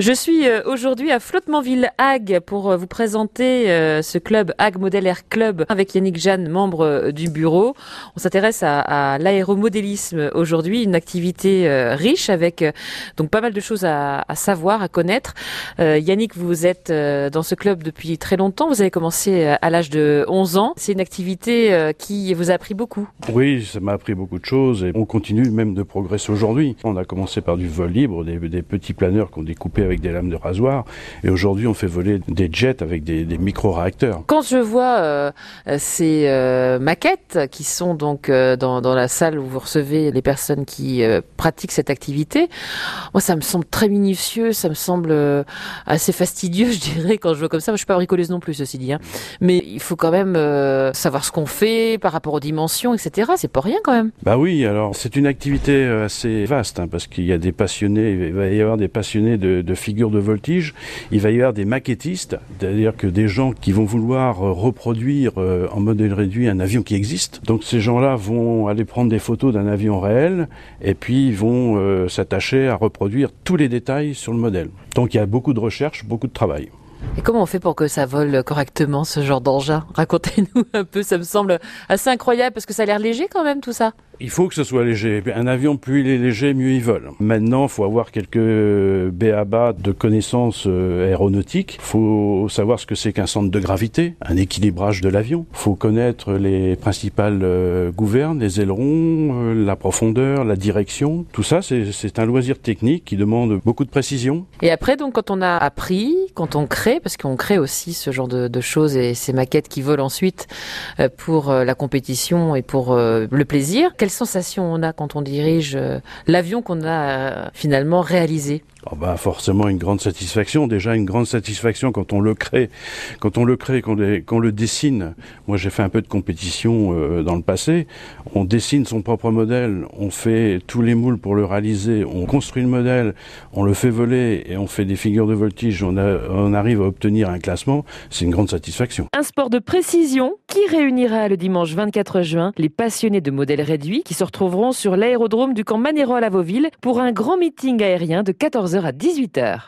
Je suis euh, aujourd'hui à Flottementville Hague pour euh, vous présenter euh, ce club Hague Model Air Club avec Yannick Jeanne, membre du bureau. On s'intéresse à, l'aéromodélisme aujourd'hui, une activité riche avec donc pas mal de choses à, savoir, à connaître. Yannick, vous êtes dans ce club depuis très longtemps. Vous avez commencé à l'âge de 11 ans. C'est une activité qui vous a appris beaucoup. Oui, ça m'a appris beaucoup de choses et on continue même de progresser aujourd'hui. On a commencé par du vol libre, des, des petits planeurs qu'on découpait avec des lames de rasoir. Et aujourd'hui, on fait voler des jets avec des, micro-réacteurs. Quand je vois euh, ces euh, maquettes qui sont donc euh, dans, dans, la salle où vous recevez les personnes qui pratiquent cette activité, moi, ça me semble très minutieux, ça me semble assez fastidieux, je dirais, quand je vois comme ça. Moi, je suis pas bricoleuse non plus, ceci dit. Hein. Mais il faut quand même savoir ce qu'on fait par rapport aux dimensions, etc. C'est pas rien quand même. Bah oui, alors c'est une activité assez vaste hein, parce qu'il y a des passionnés, il va y avoir des passionnés de, de figures de voltige, il va y avoir des maquettistes, c'est-à-dire que des gens qui vont vouloir euh, reproduire euh, en modèle réduit un avion qui existe. Donc ces gens-là vont aller prendre des photos d'un avion réel et puis vont euh, s'attacher à reproduire tous les détails sur le modèle. Donc il y a beaucoup de recherche, beaucoup de travail. Et comment on fait pour que ça vole correctement ce genre d'engin? Racontez-nous un peu, ça me semble assez incroyable parce que ça a l'air léger quand même tout ça. Il faut que ce soit léger. Un avion, plus il est léger, mieux il vole. Maintenant, il faut avoir quelques béabas de connaissances euh, aéronautiques. Il faut savoir ce que c'est qu'un centre de gravité, un équilibrage de l'avion. Il faut connaître les principales euh, gouvernes, les ailerons, euh, la profondeur, la direction. Tout ça, c'est un loisir technique qui demande beaucoup de précision. Et après, donc, quand on a appris, quand on crée, parce qu'on crée aussi ce genre de, choses et ces maquettes qui volent ensuite pour la compétition et pour le plaisir, quelles sensations on a quand on dirige euh, l'avion qu'on a euh, finalement réalisé Oh bah forcément une grande satisfaction. Déjà une grande satisfaction quand on le crée, quand on le crée, qu'on le dessine. Moi j'ai fait un peu de compétition euh, dans le passé. On dessine son propre modèle, on fait tous les moules pour le réaliser, on construit le modèle, on le fait voler et on fait des figures de voltige. On, on arrive à obtenir un classement. C'est une grande satisfaction. Un sport de précision qui réunira le dimanche 24 juin les passionnés de modèles réduits qui se retrouveront sur l'aérodrome du camp Manérol à Vauville pour un grand meeting aérien de 14 à 18h.